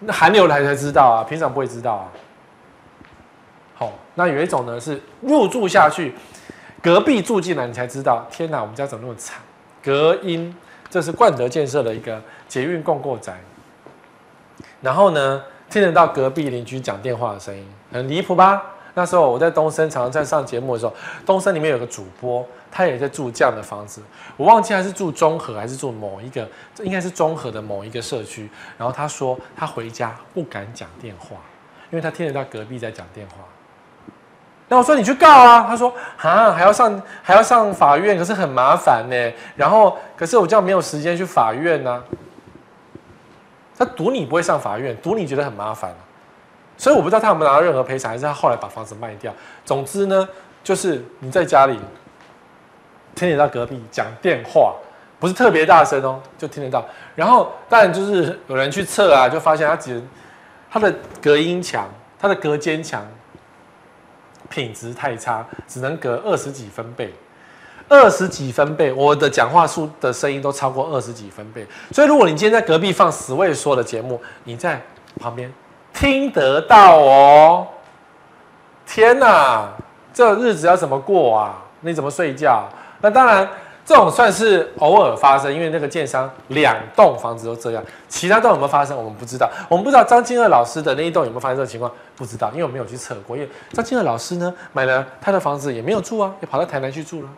那寒流来才知道啊，平常不会知道啊。好，那有一种呢是入住下去，隔壁住进来，你才知道，天哪，我们家怎么那么惨？隔音。这是冠德建设的一个捷运共构宅，然后呢，听得到隔壁邻居讲电话的声音，很离谱吧？那时候我在东森，常常在上节目的时候，东森里面有个主播，他也在住这样的房子，我忘记他是住中和还是住某一个，应该是中和的某一个社区。然后他说他回家不敢讲电话，因为他听得到隔壁在讲电话。那我说你去告啊，他说啊还要上还要上法院，可是很麻烦呢。然后可是我这样没有时间去法院呢、他赌你不会上法院，赌你觉得很麻烦，所以我不知道他有没有拿到任何赔偿，还是他后来把房子卖掉。总之呢，就是你在家里听得到隔壁讲电话，不是特别大声哦，就听得到。然后当然就是有人去测啊，就发现他只他的隔音墙，他的隔间墙。品质太差，只能隔二十几分贝，二十几分贝，我的讲话数的声音都超过二十几分贝。所以，如果你今天在隔壁放十位说的节目，你在旁边听得到哦。天哪，这日子要怎么过啊？你怎么睡觉？那当然。这种算是偶尔发生，因为那个建商两栋房子都这样，其他栋有没有发生，我们不知道。我们不知道张金二老师的那一栋有没有发生这种情况，不知道，因为我没有去测过。因为张金二老师呢，买了他的房子也没有住啊，也跑到台南去住了，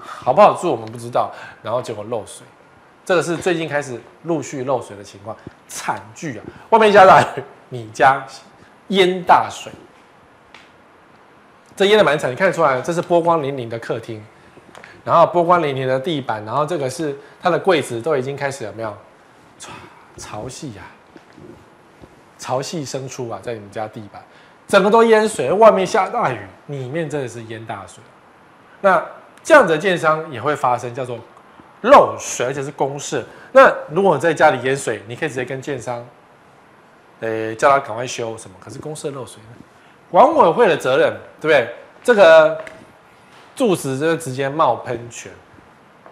好不好住我们不知道。然后结果漏水，这个是最近开始陆续漏水的情况，惨剧啊！外面下大雨，你家淹大水，这淹的蛮惨，你看得出来，这是波光粼粼的客厅。然后波光粼粼的地板，然后这个是它的柜子都已经开始有没有潮汐呀？潮汐生出啊，在你们家地板，整个都淹水，外面下大雨，里面真的是淹大水。那这样的建商也会发生叫做漏水，而且是公设。那如果你在家里淹水，你可以直接跟建商，诶，叫他赶快修什么？可是公设漏水呢？管委会的责任，对不对？这个。住址就直接冒喷泉，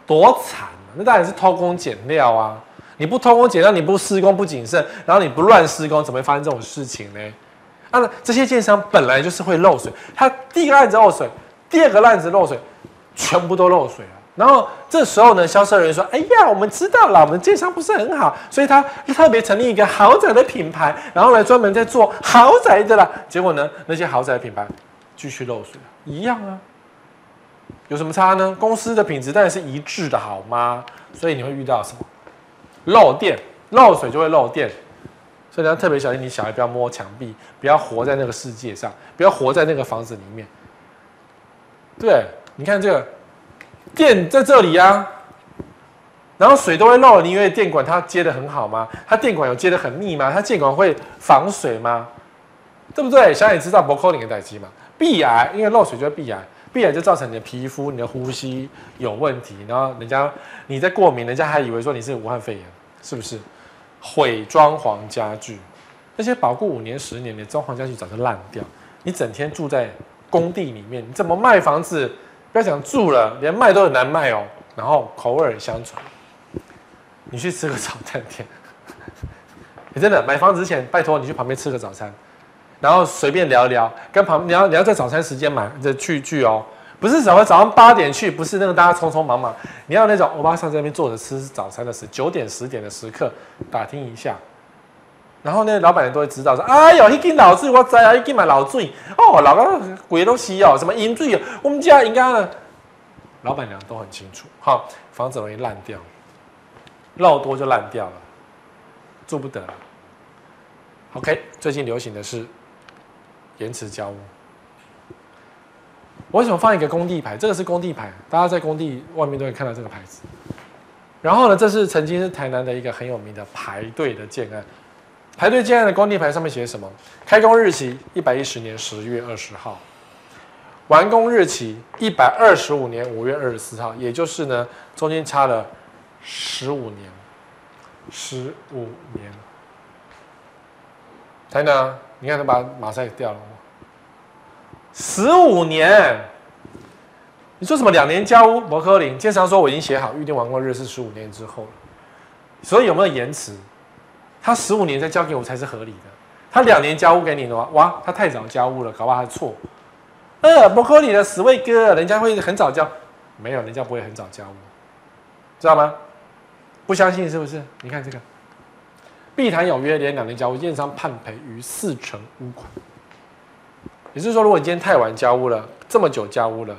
多惨啊！那当然是偷工减料啊！你不偷工减料，你不施工不谨慎，然后你不乱施工，怎么会发生这种事情呢？啊，这些建商本来就是会漏水，他第一个案子漏水，第二个案子漏水，全部都漏水了。然后这时候呢，销售人员说：“哎呀，我们知道了，我们建商不是很好，所以他特别成立一个豪宅的品牌，然后来专门在做豪宅的啦。”结果呢，那些豪宅的品牌继续漏水，一样啊。有什么差呢？公司的品质当然是一致的，好吗？所以你会遇到什么？漏电、漏水就会漏电，所以你要特别小心，你小孩不要摸墙壁，不要活在那个世界上，不要活在那个房子里面。对，你看这个电在这里啊，然后水都会漏，你以为电管它接得很好吗？它电管有接得很密吗？它电管会防水吗？对不对？小孩知道不扣你的代志嘛？壁癌，因为漏水就会壁癌。必然就造成你的皮肤、你的呼吸有问题，然后人家你在过敏，人家还以为说你是武汉肺炎，是不是？毁装潢家具，那些保固五年、十年的装潢家具早就烂掉。你整天住在工地里面，你怎么卖房子？不要讲住了，连卖都很难卖哦。然后口耳相传，你去吃个早餐店，你真的买房子之前，拜托你去旁边吃个早餐。然后随便聊一聊，跟旁你要你要在早餐时间买这去去哦，不是早早上八点去，不是那个大家匆匆忙忙，你要那种欧巴桑在那边坐着吃早餐的时九点十点的时刻打听一下，然后那老板娘都会知道说，哎呦，一斤老醉我知啊，一斤买老醉。哦，老个鬼都西哦，什么银醉哦，我们家应该呢，老板娘都很清楚，好，房子容易烂掉，漏多就烂掉了，住不得了。OK，最近流行的是。延迟交屋，我为什么放一个工地牌？这个是工地牌，大家在工地外面都会看到这个牌子。然后呢，这是曾经是台南的一个很有名的排队的建案，排队建案的工地牌上面写什么？开工日期一百一十年十月二十号，完工日期一百二十五年五月二十四号，也就是呢，中间差了十五年，十五年。台南，你看他把马赛掉了。十五年，你说什么两年交屋？摩柯林建商说我已经写好预定完工日是十五年之后了，所以有没有延迟？他十五年再交给我才是合理的。他两年交屋给你的话，哇，他太早交屋了，搞不好他错。呃，摩柯林的十位哥，人家会很早交，没有，人家不会很早交屋，知道吗？不相信是不是？你看这个，碧潭有约连两年交屋，建商判赔逾四成屋款。也就是说，如果你今天太晚交屋了，这么久交屋了，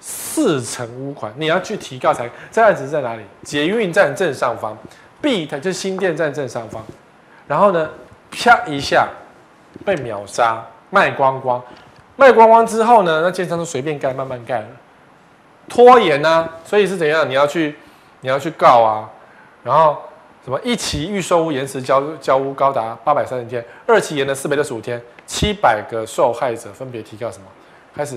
四成屋款，你要去提告才。这案子在哪里？捷运站正上方，碧潭就是新店站正上方。然后呢，啪一下被秒杀，卖光光，卖光光之后呢，那建商都随便盖，慢慢盖了，拖延呢、啊，所以是怎样？你要去，你要去告啊，然后。什么一期预售屋延迟交交屋高达八百三十天，二期延了四百六十五天，七百个受害者分别提告什么？开始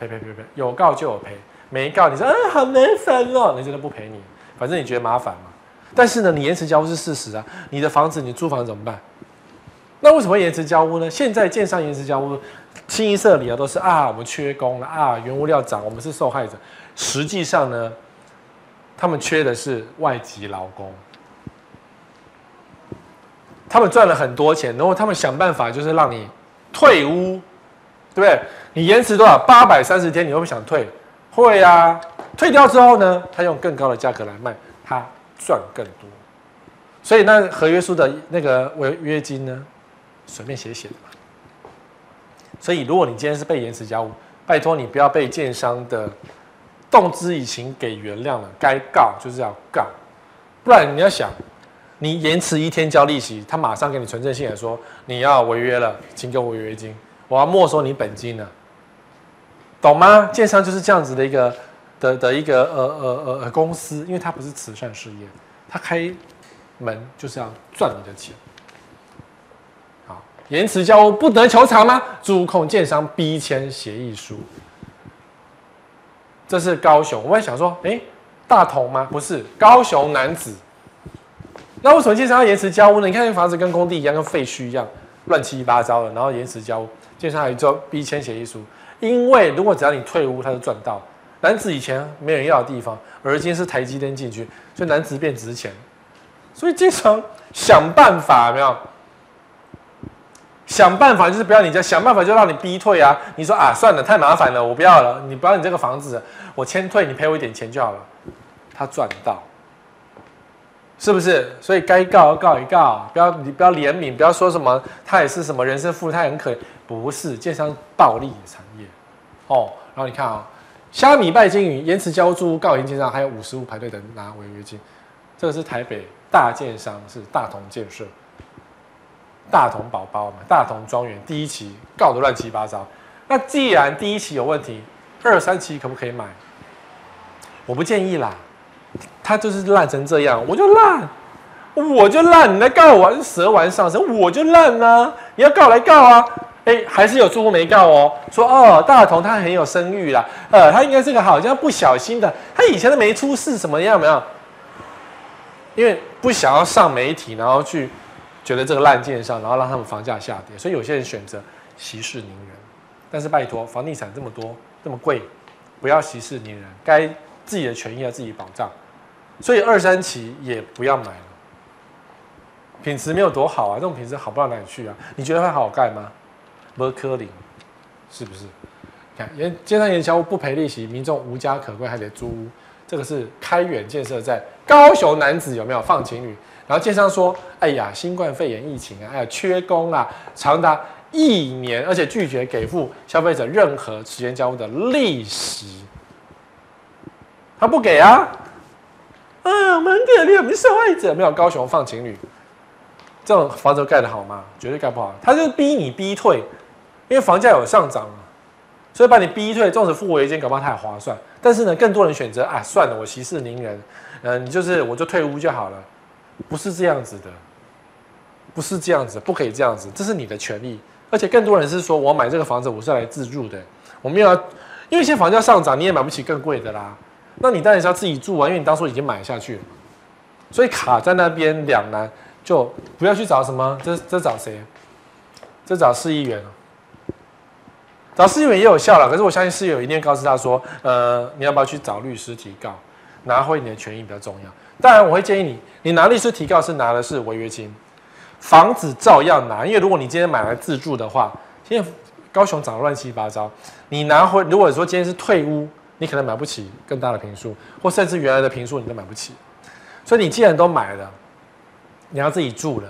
赔赔赔赔，有告就有赔，没告你说啊好麻烦哦，你真的不赔你，反正你觉得麻烦嘛。但是呢，你延迟交屋是事实啊，你的房子你租房怎么办？那为什么延迟交屋呢？现在建商延迟交屋，清一色理由都是啊我们缺工了啊，原物料涨，我们是受害者。实际上呢？他们缺的是外籍劳工，他们赚了很多钱，然后他们想办法就是让你退屋，对不对？你延迟多少？八百三十天，你会不会想退？会、啊。退掉之后呢，他用更高的价格来卖，他赚更多。所以那合约书的那个违约金呢，随便写写的嘛。所以如果你今天是被延迟交屋，拜托你不要被建商的动之以情给原谅了，该告就是要告，不然你要想，你延迟一天交利息，他马上给你存证信来说你要违约了，请给我违约金，我要没收你本金了，懂吗？建商就是这样子的一个的的一个呃呃呃公司，因为它不是慈善事业，它开。门就是要赚你的钱。好，延迟交不得求偿吗？租控建商逼签协议书。这是高雄，我在想说，哎，大同吗？不是，高雄男子。那为什么建商要延迟交屋呢？你看，这房子跟工地一样，跟废墟一样，乱七八糟的，然后延迟交屋，建商还做逼签协议书。因为如果只要你退屋，他就赚到。男子以前没人要的地方，而今是台积电进去，所以男子变值钱。所以经常想办法，有没有？想办法就是不要你家，想办法就让你逼退啊！你说啊，算了，太麻烦了，我不要了。你不要你这个房子，我签退，你赔我一点钱就好了。他赚到，是不是？所以该告告一告，不要你不要怜悯，不要说什么他也是什么人生负债很可，不是，建商暴利的产业哦。然后你看啊、哦，虾米拜金鱼延迟交租告赢建商，还有五十户排队等拿违约金，这个是台北。大建商是大同建设，大同宝宝嘛，大同庄园第一期告得乱七八糟。那既然第一期有问题，二三期可不可以买？我不建议啦，他就是烂成这样，我就烂，我就烂，你来告我，蛇丸上身，我就烂啊！你要告来告啊！哎、还是有住户没告哦，说哦，大同他很有声誉啦，呃，他应该是个好像不小心的，他以前都没出事，什么样没有？因为不想要上媒体，然后去觉得这个烂建商，然后让他们房价下跌，所以有些人选择息事宁人。但是拜托，房地产这么多，这么贵，不要息事宁人，该自己的权益要自己保障。所以二三期也不要买了，品质没有多好啊，这种品质好不到哪里去啊？你觉得会好盖吗？不可能，是不是？看，建建商延迟交屋不赔利息，民众无家可归，还得租屋。这个是开远建设在高雄男子有没有放晴雨？然后建商说：“哎呀，新冠肺炎疫情啊，哎呀，缺工啊，长达一年，而且拒绝给付消费者任何时间交屋的利息。他不给啊！啊，我们很可怜，我们受害者没有高雄放情侣，这种房子盖得好吗？绝对盖不好。他就逼你逼退，因为房价有上涨。”所以把你逼退，纵使付违约金，搞不好他也划算。但是呢，更多人选择啊，算了，我息事宁人，嗯、你就是我就退屋就好了，不是这样子的，不是这样子，不可以这样子，这是你的权利。而且更多人是说我买这个房子，我是来自住的，我没有要，因为现在房价上涨，你也买不起更贵的啦。那你当然是要自己住啊，因为你当初已经买下去了，所以卡在那边两难，就不要去找什么，这这找谁？这找市议员。找市议员也有效了，可是我相信市议员一定会告诉他说：“呃，你要不要去找律师提告，拿回你的权益比较重要。”当然，我会建议你，你拿律师提告是拿的是违约金，房子照样拿，因为如果你今天买来自住的话，现在高雄涨得乱七八糟，你拿回如果说今天是退屋，你可能买不起更大的坪数，或甚至原来的坪数你都买不起，所以你既然都买了，你要自己住了，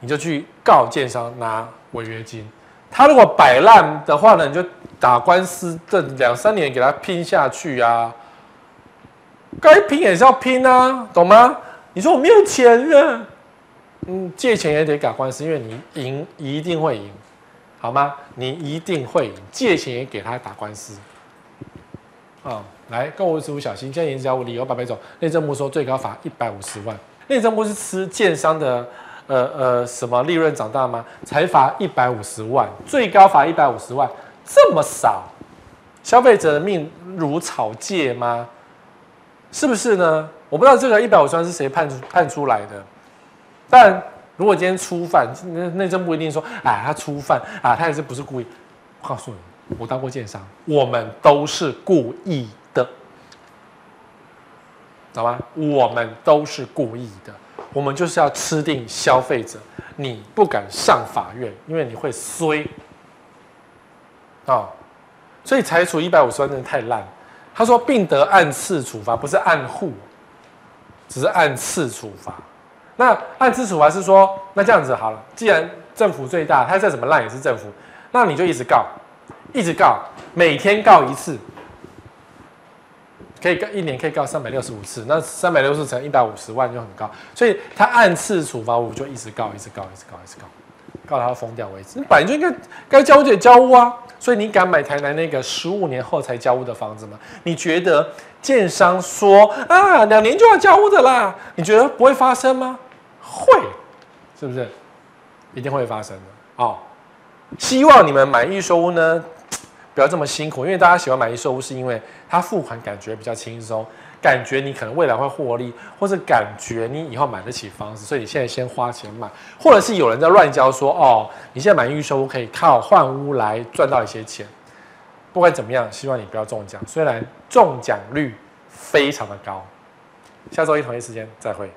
你就去告建商拿违约金。他如果摆烂的话呢，你就打官司，这两三年给他拼下去啊！该拼也是要拼啊，懂吗？你说我没有钱了，嗯，借钱也得打官司，因为你赢一定会赢，好吗？你一定会赢，借钱也给他打官司。啊、哦，来，购屋时务小心，现在延迟交屋理由百百种。内政部说最高罚一百五十万，内政部是吃建商的。呃呃，什么利润长大吗？才罚一百五十万，最高罚一百五十万，这么少，消费者的命如草芥吗？是不是呢？我不知道这个一百五十万是谁判出判出来的。但如果今天初犯，那内政部一定说，哎，他初犯啊，他也是不是故意？我告诉你，我当过建商，我们都是故意的，知道吗？我们都是故意的。我们就是要吃定消费者，你不敢上法院，因为你会衰啊、哦，所以裁处一百五十万真的太烂。他说，并得按次处罚，不是按户，只是按次处罚。那按次处罚是说，那这样子好了，既然政府最大，他再怎么烂也是政府，那你就一直告，一直告，每天告一次，可以告一年可以告三百六十五次，那三百六十乘一百五十万就很高，所以他按次处罚，我就一直告，一直告，一直告，一直告，告他疯掉为止。你本来就应该该交屋就得交屋啊。所以你敢买台南那个十五年后才交屋的房子吗？你觉得建商说啊两年就要交屋的啦？你觉得不会发生吗？会，是不是？一定会发生的哦。希望你们买预售屋呢，不要这么辛苦，因为大家喜欢买预售屋，是因为它付款感觉比较轻松。感觉你可能未来会获利，或是感觉你以后买得起房子，所以你现在先花钱买，或者是有人在乱教说哦，你现在买预售屋可以靠换屋来赚到一些钱。不管怎么样，希望你不要中奖，虽然中奖率非常的高。下周一同一时间再会。